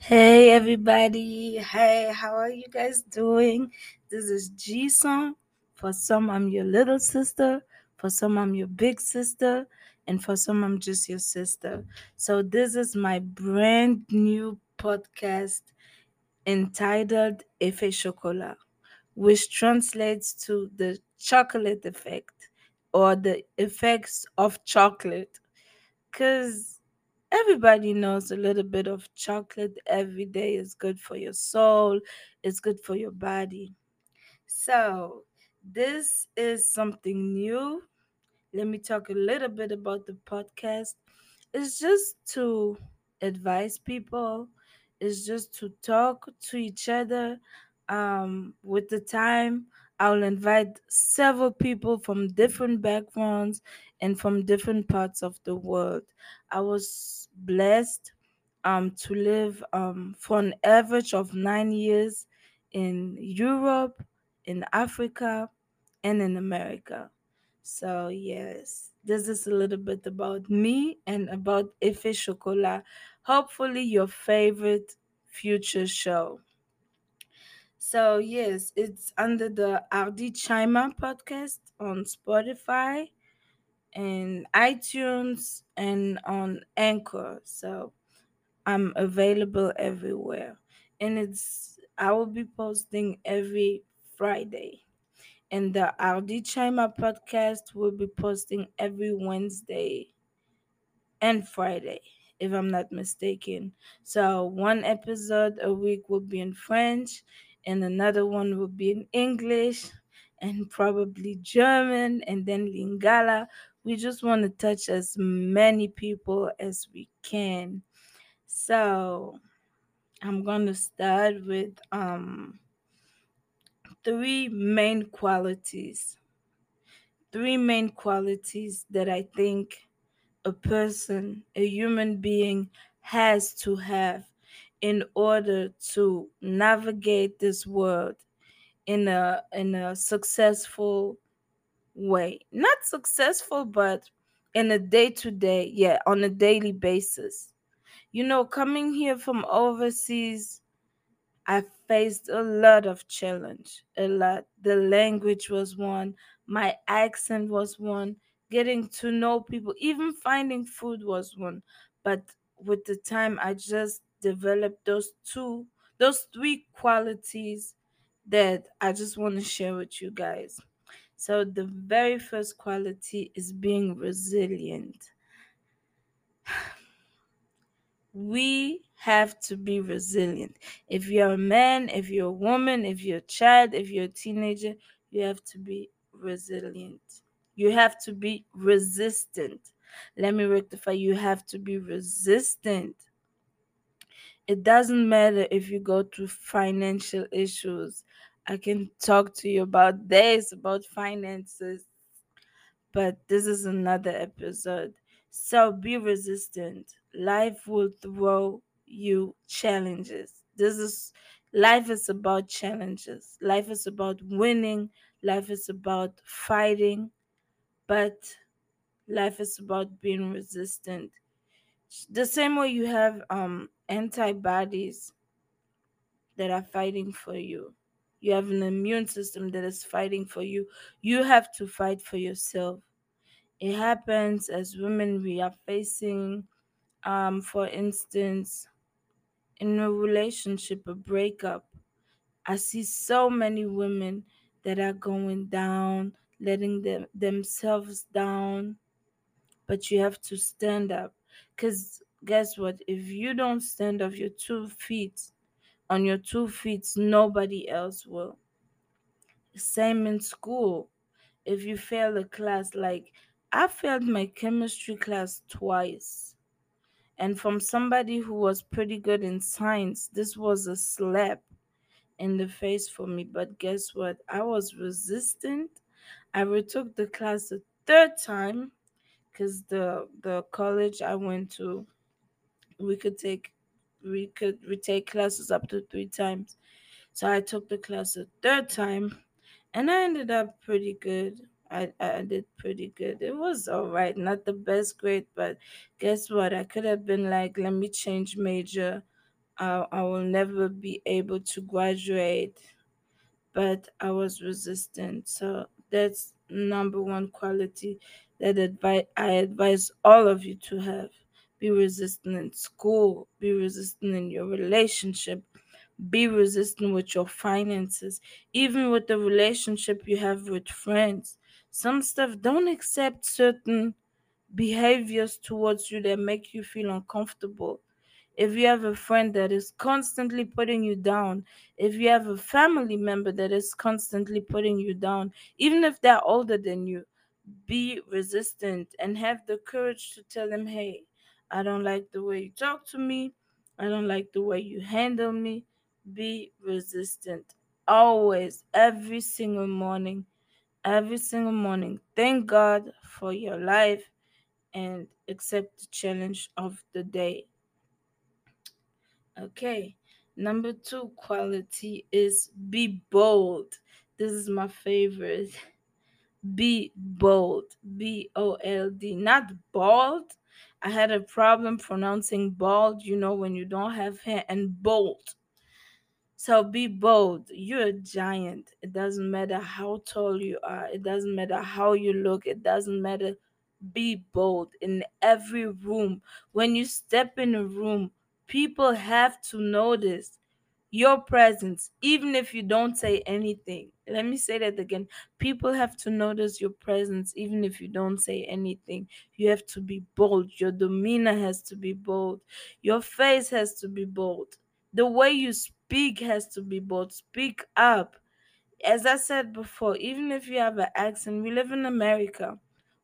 Hey everybody. Hey, how are you guys doing? This is G Song. For some, I'm your little sister. For some, I'm your big sister. And for some, I'm just your sister. So, this is my brand new podcast entitled Effet Chocolat, which translates to the chocolate effect or the effects of chocolate. Because everybody knows a little bit of chocolate every day is good for your soul, it's good for your body. So, this is something new. Let me talk a little bit about the podcast. It's just to advise people, it's just to talk to each other. Um, with the time, I'll invite several people from different backgrounds and from different parts of the world. I was blessed um, to live um, for an average of nine years in Europe, in Africa, and in America. So, yes, this is a little bit about me and about Effet Chocolat. Hopefully, your favorite future show. So, yes, it's under the Ardy Tshaima podcast on Spotify and iTunes and on Anchor. So, I'm available everywhere. And it's I will be posting every Friday. And the Ardy Tshaima podcast will be posting every Wednesday and Friday, if I'm not mistaken. So one episode a week will be in French, and another one will be in English, and probably German, and then Lingala. We just want to touch as many people as we can. So I'm going to start with um three main qualities. Three main qualities that I think a person, a human being has to have in order to navigate this world in a in a successful way. Not successful but in a day to day, yeah, on a daily basis. You know, coming here from overseas I faced a lot of challenge, a lot. The language was one, my accent was one, getting to know people, even finding food was one. But with the time, I just developed those two, those three qualities that I just want to share with you guys. So, the very first quality is being resilient we have to be resilient. If you're a man, if you're a woman, if you're a child, if you're a teenager, you have to be resilient. You have to be resistant. Let me rectify you have to be resistant. It doesn't matter if you go through financial issues. I can talk to you about this, about finances, but this is another episode. So be resistant. Life will throw you challenges. This is life is about challenges. Life is about winning. Life is about fighting, but life is about being resistant. The same way you have um antibodies that are fighting for you. You have an immune system that is fighting for you. You have to fight for yourself it happens as women we are facing um for instance in a relationship a breakup i see so many women that are going down letting them themselves down but you have to stand up because guess what if you don't stand up your two feet on your two feet nobody else will same in school if you fail a class like I failed my chemistry class twice. And from somebody who was pretty good in science, this was a slap in the face for me. But guess what? I was resistant. I retook the class a third time because the the college I went to, we could take we could retake classes up to three times. So I took the class a third time and I ended up pretty good. I, I did pretty good. It was all right, not the best grade, but guess what? I could have been like, let me change major I, I will never be able to graduate but I was resistant. So that's number one quality that advi- I advise all of you to have. Be resistant in school, be resistant in your relationship, be resistant with your finances, even with the relationship you have with friends. Some stuff don't accept certain behaviors towards you that make you feel uncomfortable if you have a friend that is constantly putting you down, if you have a family member that is constantly putting you down, even if they're older than you, be resistant and have the courage to tell them, hey, I don't like the way you talk to me. I don't like the way you handle me. Be resistant. Always, every single morning, every single morning. Thank God for your life and accept the challenge of the day. Okay. Number two quality is be bold. This is my favorite. Be bold. B O L D. Not bald. I had a problem pronouncing bald, you know, when you don't have hair, and bold. So be bold. You're a giant. It doesn't matter how tall you are, it doesn't matter how you look, it doesn't matter. Be bold in every room. When you step in a room, people have to notice your presence, even if you don't say anything. Let me say that again. People have to notice your presence, even if you don't say anything. You have to be bold. Your demeanor has to be bold. Your face has to be bold. The way you speak has to be bold. Speak up. As I said before, even if you have an accent, we live in America.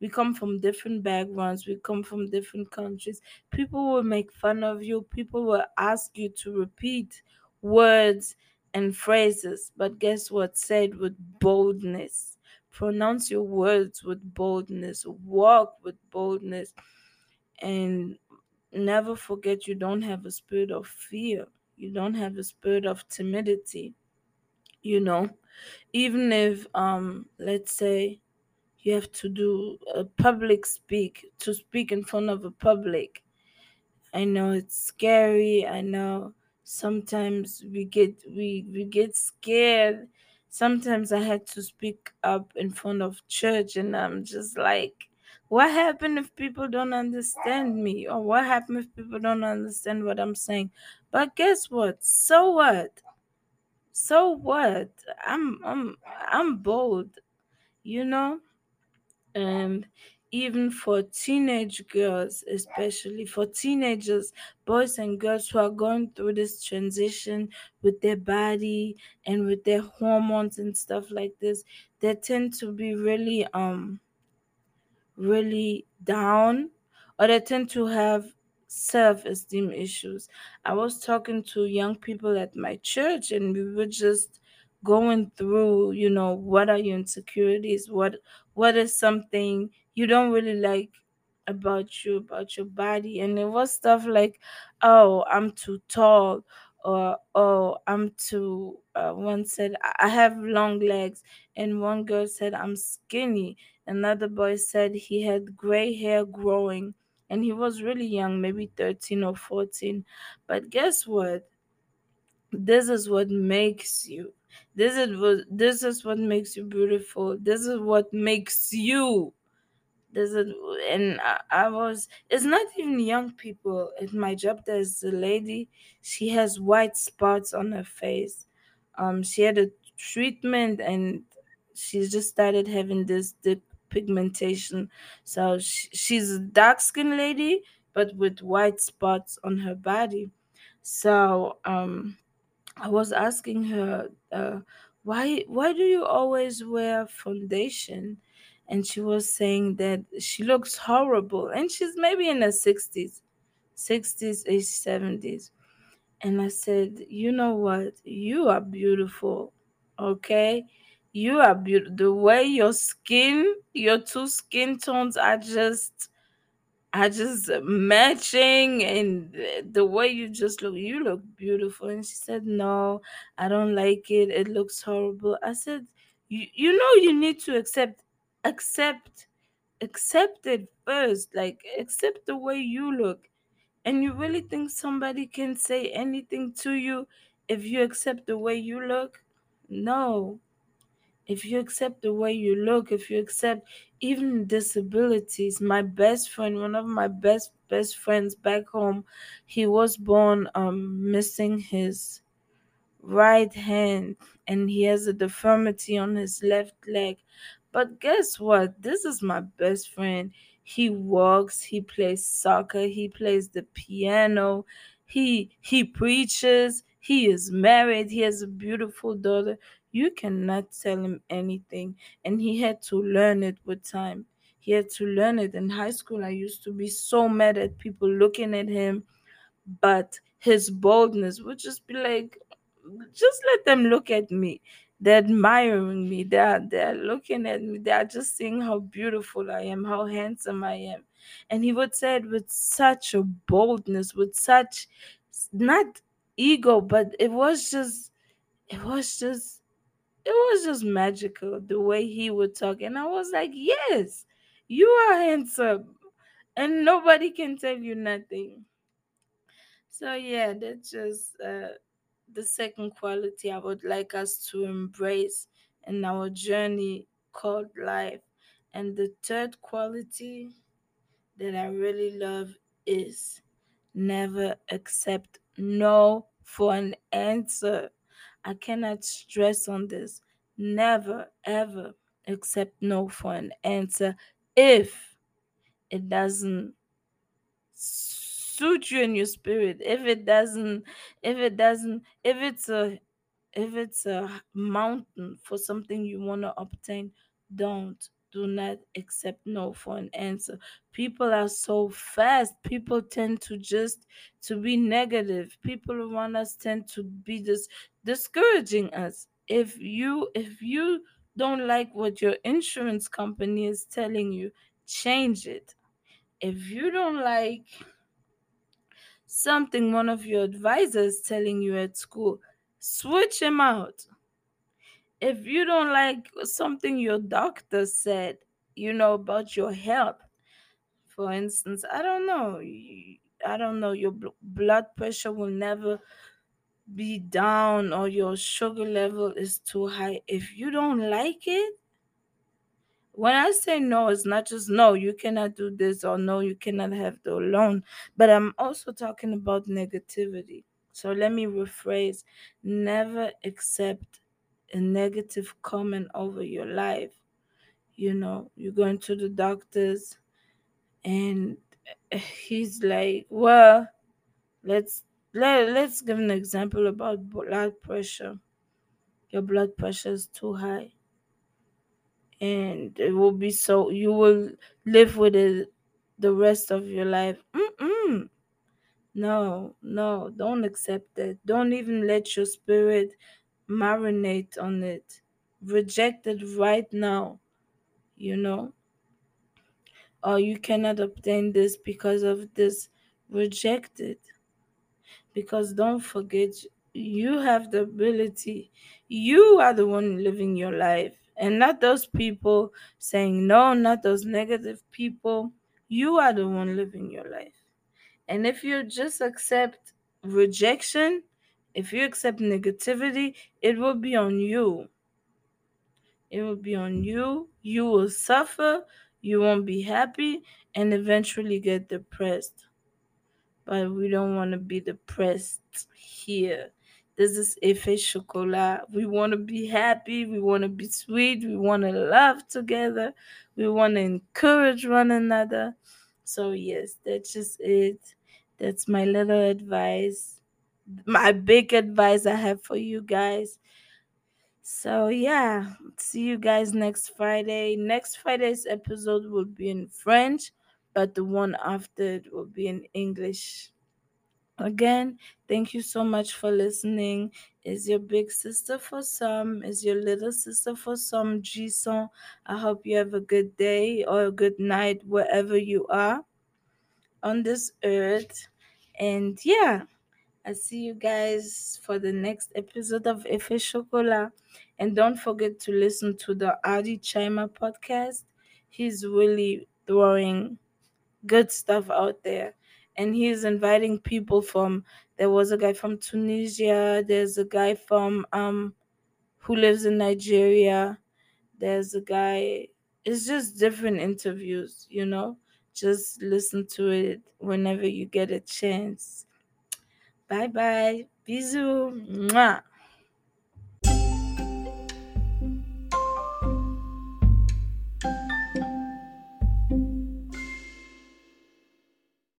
We come from different backgrounds, we come from different countries. People will make fun of you, people will ask you to repeat words and phrases. But guess what? Say it with boldness. Pronounce your words with boldness. Walk with boldness. And never forget you don't have a spirit of fear. You don't have a spirit of timidity. You know, even if um let's say you have to do a public speak to speak in front of a public i know it's scary i know sometimes we get we we get scared. Sometimes i had to speak up in front of church and i'm just like what happened if people don't understand me? Or what happened if people don't understand what i'm saying? But guess what? So what? So what? I'm i'm i'm bold you know? And even for teenage girls especially for teenagers boys and girls who are going through this transition with their body and with their hormones and stuff like this they tend to be really um really down or they tend to have self-esteem issues. I was talking to young people at my church and we were just going through you know what are your insecurities? What what is something you don't really like about you about your body and it was stuff like oh i'm too tall or oh i'm too uh, one said i have long legs and one girl said i'm skinny another boy said he had gray hair growing and he was really young maybe 13 or 14 but guess what? This is what makes you this is what this is what makes you beautiful. This is what makes you there's a and I, I was it's not even young people. At my job there's a lady she has white spots on her face. Um she had a treatment and she's just started having this deep pigmentation. So she, she's a dark skinned lady but with white spots on her body. So um I was asking her, uh, why why do you always wear foundation? And she was saying that she looks horrible, and she's maybe in her sixties, sixties, age seventies. And I said, you know what? You are beautiful, okay? You are beautiful. The way your skin, your two skin tones are just are just matching and the way you just look, you look beautiful. And she said, No, I don't like it. It looks horrible. I said, You you know you need to accept accept accept it first. Like accept the way you look. And you really think somebody can say anything to you if you accept the way you look? No. If you accept the way you look, if you accept even disabilities, my best friend, one of my best best friends back home, he was born um missing his right hand and he has a deformity on his left leg. But guess what? This is my best friend. He walks, he plays soccer, he plays the piano, he he preaches, he is married, he has a beautiful daughter. You cannot tell him anything. And he had to learn it with time. He had to learn it. In high school, I used to be so mad at people looking at him, but his boldness would just be like, just let them look at me. They're admiring me. They're they're looking at me. They're just seeing how beautiful I am, how handsome I am. And he would say it with such a boldness, with such not ego, but it was just it was just it was just magical the way he would talk. And I was like, Yes, you are handsome. And nobody can tell you nothing. So yeah, that's just uh the second quality I would like us to embrace in our journey called life. And the third quality that I really love is never accept no for an answer. I cannot stress on this. Never, ever accept no for an answer if it doesn't suit you in your spirit. If it doesn't if it doesn't if it's a if it's a mountain for something you want to obtain don't do not accept no for an answer. People are so fast. People tend to just to be negative. People around us tend to be just discouraging us. If you if you don't like what your insurance company is telling you change it. If you don't like something one of your advisors telling you at school, switch him out. If you don't like something your doctor said, you know, about your health, for instance, I don't know, I don't know, your blood pressure will never be down or your sugar level is too high. If you don't like it, when I say no, it's not just no, you cannot do this or no, you cannot have the loan, but I'm also talking about negativity. So let me rephrase never accept a negative comment over your life. You know, you're going to the doctors and eh, he's like, well, let's let, let's give an example about blood pressure. Your blood pressure is too high and it will be so you will live with it the rest of your life. Mm-mm. No, no, don't accept it. Don't even let your spirit marinate on it. Reject it right now, you know. Or you cannot obtain this because of this. Reject it. Because don't forget, you have the ability. You are the one living your life and not those people saying no, not those negative people. You are the one living your life. And if you just accept rejection, if you accept negativity, it will be on you. It will be on you. You will suffer, you won't be happy, and eventually get depressed. But we don't want to be depressed here. This is Effet Chocolat. We want to be happy. We want to be sweet. We want to love together. We want to encourage one another. So, yes, that's just it. That's my little advice. My big advice I have for you guys. So, yeah, see you guys next Friday. Next Friday's episode will be in French, but the one after it will be in English. Again, thank you so much for listening. Is your big sister for some? Is your little sister for some? Jason, I hope you have a good day or a good night wherever you are on this earth. And yeah, I see you guys for the next episode of Effet Chocolat. And don't forget to listen to the Ardy Tshaima podcast. He's really throwing good stuff out there and he's inviting people from there was a guy from Tunisia, there's a guy from um who lives in Nigeria, there's a guy it's just different interviews, you know. Just listen to it whenever you get a chance. Bye bye. Bisous. Mwah.